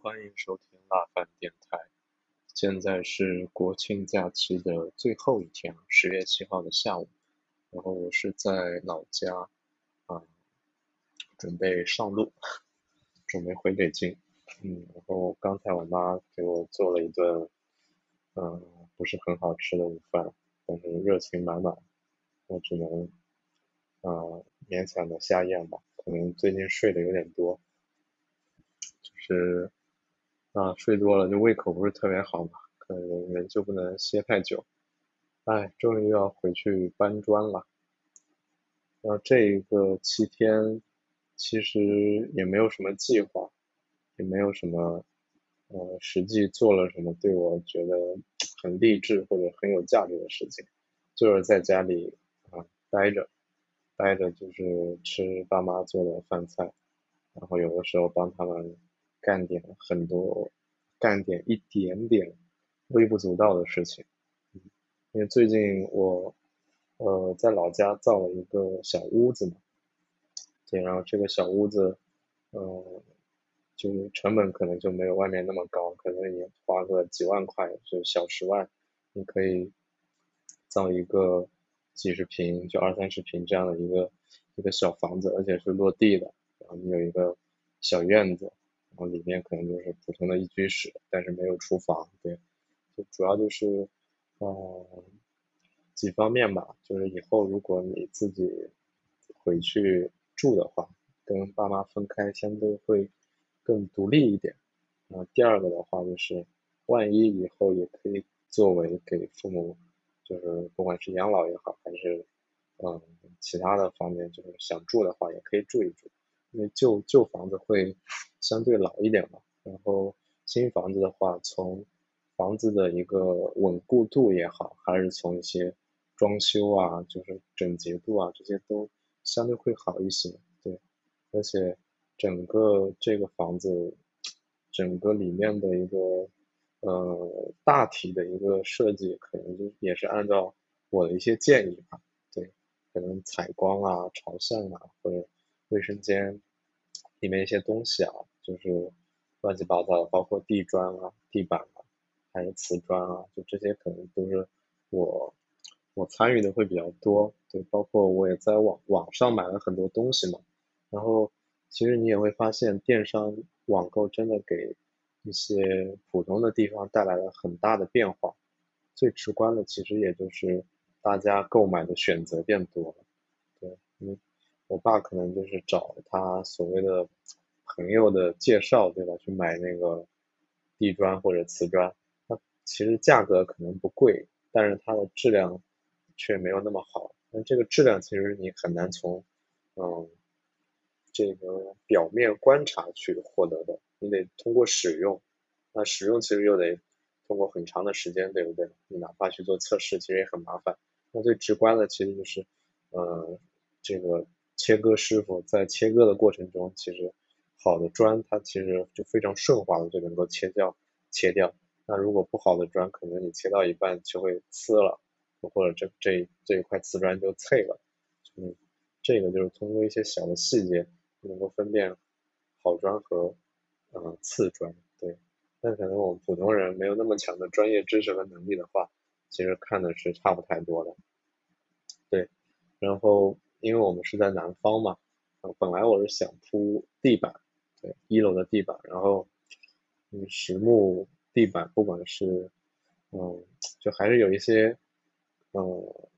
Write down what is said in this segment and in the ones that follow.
欢迎收听辣饭电台。现在是国庆假期的最后一天，十月七号的下午。然后我是在老家，啊，准备上路，准备回北京。嗯，然后刚才我妈给我做了一顿，嗯，不是很好吃的午饭，但是热情满满，我只能，啊，勉强的下咽吧。可能最近睡得有点多，就是。啊，睡多了就胃口不是特别好嘛，可能人就不能歇太久。哎，终于要回去搬砖了。然后这一个七天，其实也没有什么计划，也没有什么，呃，实际做了什么对我觉得很励志或者很有价值的事情，就是在家里啊待着，待着就是吃爸妈做的饭菜，然后有的时候帮他们。干点很多，干点一点点微不足道的事情。因为最近我呃在老家造了一个小屋子嘛，对，然后这个小屋子，嗯，就是成本可能就没有外面那么高，可能也花个几万块，就小十万，你可以造一个几十平，就二三十平这样的一个一个小房子，而且是落地的，然后你有一个小院子。然后里面可能就是普通的一居室，但是没有厨房，对，就主要就是，呃，几方面吧，就是以后如果你自己回去住的话，跟爸妈分开相对会更独立一点。然后第二个的话就是，万一以后也可以作为给父母，就是不管是养老也好，还是嗯其他的方面，就是想住的话也可以住一住。因为旧旧房子会相对老一点嘛，然后新房子的话，从房子的一个稳固度也好，还是从一些装修啊，就是整洁度啊，这些都相对会好一些。对，而且整个这个房子，整个里面的一个呃大体的一个设计，可能就也是按照我的一些建议吧。对，可能采光啊、朝向啊，或者。卫生间里面一些东西啊，就是乱七八糟的，包括地砖啊、地板啊，还有瓷砖啊，就这些可能都是我我参与的会比较多。对，包括我也在网网上买了很多东西嘛。然后其实你也会发现，电商网购真的给一些普通的地方带来了很大的变化。最直观的其实也就是大家购买的选择变多了。对，嗯。我爸可能就是找他所谓的朋友的介绍，对吧？去买那个地砖或者瓷砖，它其实价格可能不贵，但是它的质量却没有那么好。那这个质量其实你很难从嗯这个表面观察去获得的，你得通过使用。那使用其实又得通过很长的时间，对不对？你哪怕去做测试，其实也很麻烦。那最直观的其实就是呃这个。切割师傅在切割的过程中，其实好的砖它其实就非常顺滑的就能够切掉切掉。那如果不好的砖，可能你切到一半就会呲了，或者这这这一块瓷砖就脆了。嗯，这个就是通过一些小的细节能够分辨好砖和嗯次砖。对，但可能我们普通人没有那么强的专业知识和能力的话，其实看的是差不太多的。对，然后。因为我们是在南方嘛，本来我是想铺地板，对，一楼的地板，然后，嗯，实木地板，不管是，嗯，就还是有一些，嗯，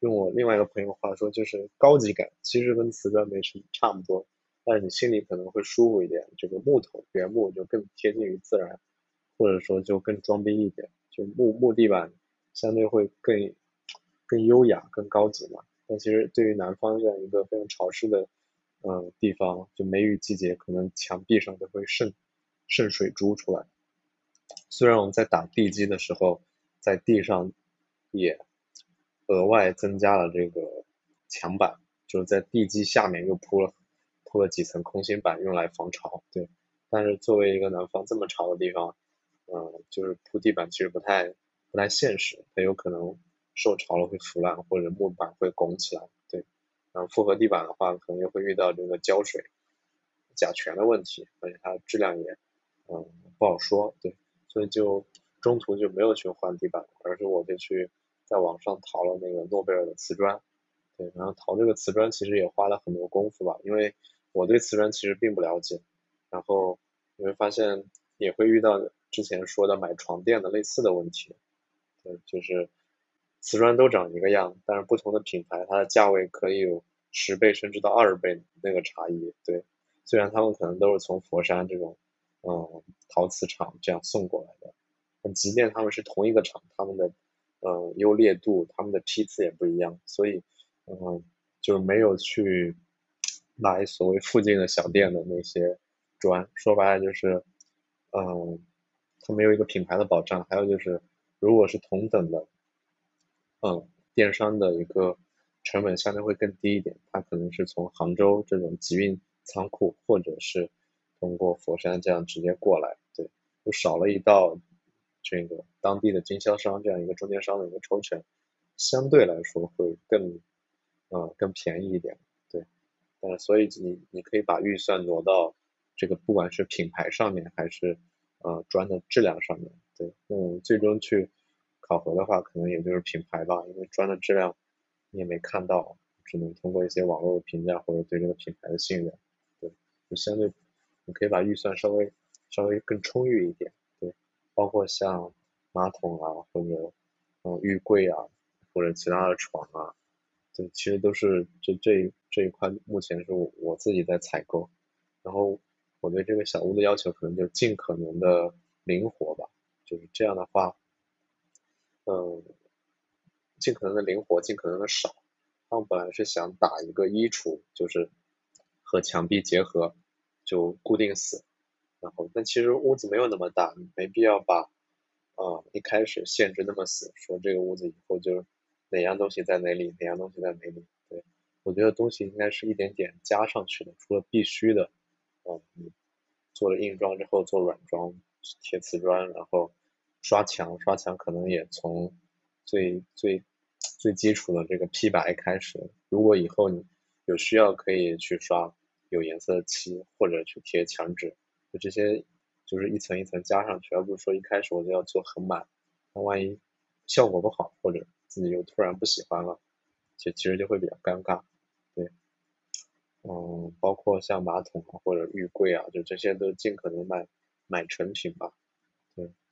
用我另外一个朋友话说，就是高级感，其实跟瓷砖没什么差不多，但是你心里可能会舒服一点，这个木头原木就更贴近于自然，或者说就更装逼一点，就木木地板相对会更更优雅、更高级嘛。但其实对于南方这样一个非常潮湿的，嗯地方，就梅雨季节，可能墙壁上都会渗渗水珠出来。虽然我们在打地基的时候，在地上也额外增加了这个墙板，就是在地基下面又铺了铺了几层空心板，用来防潮。对，但是作为一个南方这么潮的地方，嗯，就是铺地板其实不太不太现实，很有可能。受潮了会腐烂，或者木板会拱起来，对。然后复合地板的话，可能又会遇到这个胶水、甲醛的问题，而且它质量也，嗯，不好说，对，所以就中途就没有去换地板，而是我就去在网上淘了那个诺贝尔的瓷砖，对，然后淘这个瓷砖其实也花了很多功夫吧，因为我对瓷砖其实并不了解，然后你会发现也会遇到之前说的买床垫的类似的问题，对，就是瓷砖都长一个样，但是不同的品牌它的价位可以有十倍甚至到二十倍那个差异，对。虽然他们可能都是从佛山这种，嗯，陶瓷厂这样送过来的，但即便他们是同一个厂，他们的，嗯，优劣度，他们的批次也不一样，所以，嗯，就没有去买所谓附近的小店的那些砖。说白了就是，嗯，它没有一个品牌的保障。还有就是，如果是同等的，嗯，电商的一个成本相对会更低一点，它可能是从杭州这种集运。仓库，或者是通过佛山这样直接过来，对，就少了一道这个当地的经销商这样一个中间商的一个抽成，相对来说会更，呃，更便宜一点，对，呃，所以你你可以把预算挪到这个不管是品牌上面还是呃砖的质量上面，对，嗯，最终去考核的话，可能也就是品牌吧，因为砖的质量你也没看到，只能通过一些网络的评价或者对这个品牌的信任。对就相对，你可以把预算稍微稍微更充裕一点，对，包括像马桶啊，或者嗯浴柜啊，或者其他的床啊，对，其实都是这这这一块目前是我我自己在采购，然后我对这个小屋的要求可能就尽可能的灵活吧，就是这样的话，嗯，尽可能的灵活，尽可能的少。他们本来是想打一个衣橱，就是。和墙壁结合就固定死，然后但其实屋子没有那么大，没必要把啊一开始限制那么死，说这个屋子以后就是哪样东西在哪里，哪样东西在哪里。对，我觉得东西应该是一点点加上去的，除了必须的，嗯，做了硬装之后做软装，贴瓷砖，然后刷墙，刷墙可能也从最最最基础的这个 P 白开始，如果以后你。有需要可以去刷有颜色的漆，或者去贴墙纸，就这些就是一层一层加上去，而不是说一开始我就要做很满，那万一效果不好，或者自己又突然不喜欢了，就其实就会比较尴尬。对，嗯，包括像马桶啊或者浴柜啊，就这些都尽可能买买成品吧。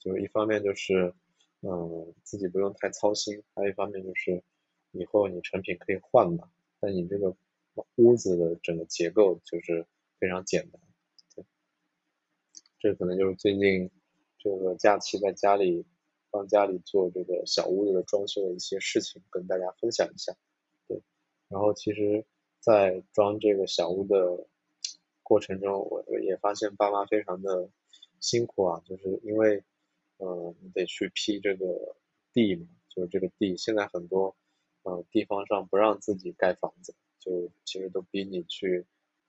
就是一方面就是嗯自己不用太操心，还有一方面就是以后你成品可以换嘛，但你这个。屋子的整个结构就是非常简单，对，这可能就是最近这个假期在家里帮家里做这个小屋子的装修的一些事情，跟大家分享一下，对，然后其实，在装这个小屋的过程中，我也发现爸妈非常的辛苦啊，就是因为，嗯，你得去批这个地嘛，就是这个地，现在很多，呃，地方上不让自己盖房子。就其实都逼你去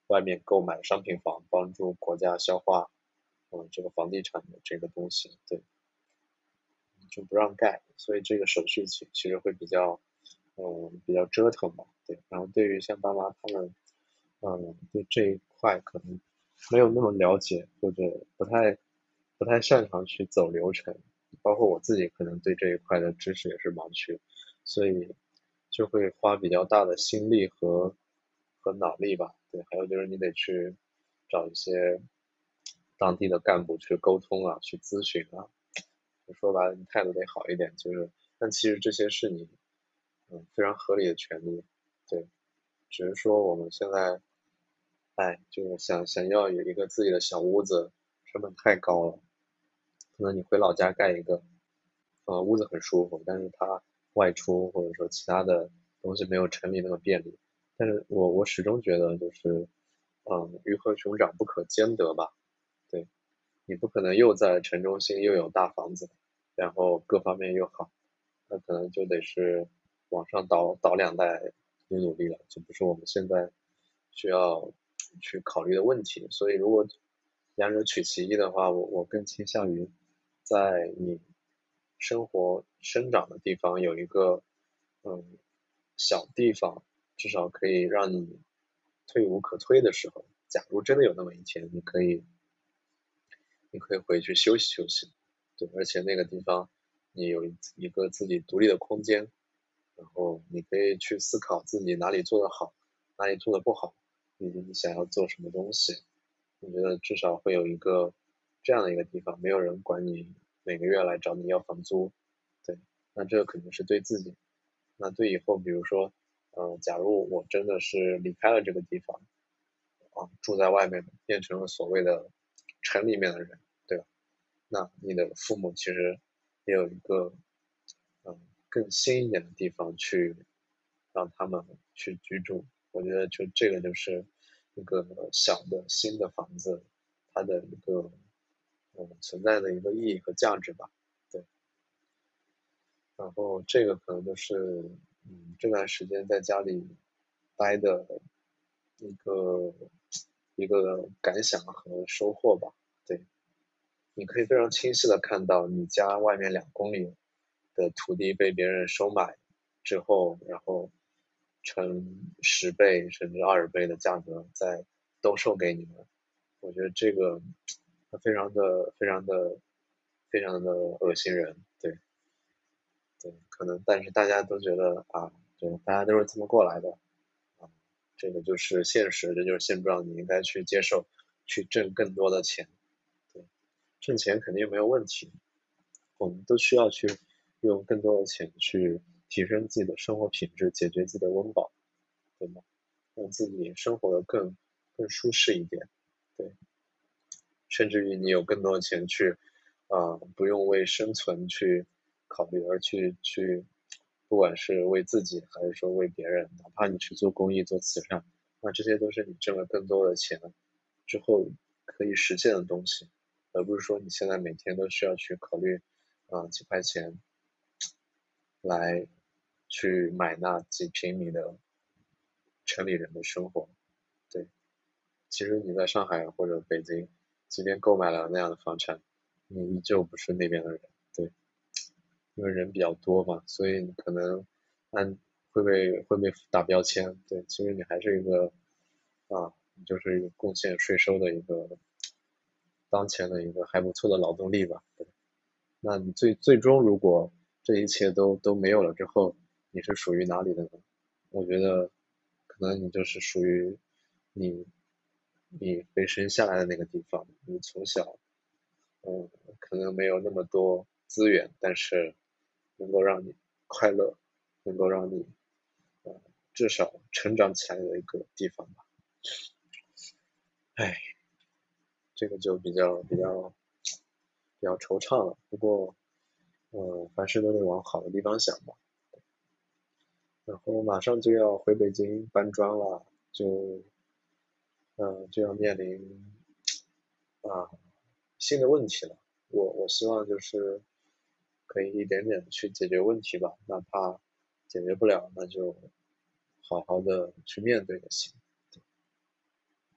外面购买商品房，帮助国家消化，嗯，这个房地产的这个东西，对，就不让盖，所以这个手续其其实会比较，嗯，比较折腾吧，对。然后对于像爸妈他们，嗯，对这一块可能没有那么了解，或者不太不太擅长去走流程，包括我自己可能对这一块的知识也是盲区，所以。就会花比较大的心力和和脑力吧，对，还有就是你得去找一些当地的干部去沟通啊，去咨询啊，说白了，你态度得好一点，就是，但其实这些是你嗯非常合理的权利，对，只是说我们现在，哎，就是想想要有一个自己的小屋子，成本太高了，可能你回老家盖一个，呃，屋子很舒服，但是它。外出或者说其他的东西没有城里那么便利，但是我我始终觉得就是，嗯，鱼和熊掌不可兼得吧，对，你不可能又在城中心又有大房子，然后各方面又好，那可能就得是往上倒倒两代努努力了，就不是我们现在需要去考虑的问题。所以如果两者取其一的话，我我更倾向于在你。生活生长的地方有一个嗯小地方，至少可以让你退无可退的时候。假如真的有那么一天，你可以你可以回去休息休息，对，而且那个地方你有一个自己独立的空间，然后你可以去思考自己哪里做得好，哪里做得不好，以及你想要做什么东西。我觉得至少会有一个这样的一个地方，没有人管你每个月来找你要房租，对，那这个肯定是对自己。那对以后，比如说，嗯，假如我真的是离开了这个地方，啊，住在外面，变成了所谓的城里面的人，对吧？那你的父母其实也有一个，嗯，更新一点的地方去让他们去居住。我觉得就这个就是一个小的新的房子，它的一个嗯存在的一个意义和价值吧。对然后这个可能就是，嗯，这段时间在家里待的一个一个感想和收获吧。对，你可以非常清晰的看到你家外面两公里的土地被别人收买之后，然后成十倍甚至二十倍的价格再兜售给你们。我觉得这个非常的非常的非常的恶心人。对。对，可能，但是大家都觉得啊，对，大家都是这么过来的，啊，这个就是现实，这就是现状，你应该去接受，去挣更多的钱，对，挣钱肯定没有问题，我们都需要去用更多的钱去提升自己的生活品质，解决自己的温饱，对吗？让自己生活的更更舒适一点，对，甚至于你有更多的钱去，啊，不用为生存去。考虑而去去，不管是为自己还是说为别人，哪怕你去做公益、做慈善，那这些都是你挣了更多的钱之后可以实现的东西，而不是说你现在每天都需要去考虑啊几块钱来去买那几平米的城里人的生活。对，其实你在上海或者北京，即便购买了那样的房产，你依旧不是那边的人。对因为人比较多嘛，所以你可能按会被会被打标签。对，其实你还是一个啊，你就是一个贡献税收的一个当前的一个还不错的劳动力吧。对，那你最最终如果这一切都都没有了之后，你是属于哪里的呢？我觉得可能你就是属于你你被生下来的那个地方。你从小嗯，可能没有那么多资源，但是。能够让你快乐，能够让你呃至少成长起来的一个地方吧。哎，这个就比较比较比较惆怅了。不过，呃，凡事都得往好的地方想吧。然后马上就要回北京搬砖了，就嗯就要面临啊新的问题了。我我希望就是。可以一点点去解决问题吧，哪怕解决不了，那就好好的去面对就行。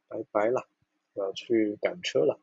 拜拜了，我要去赶车了。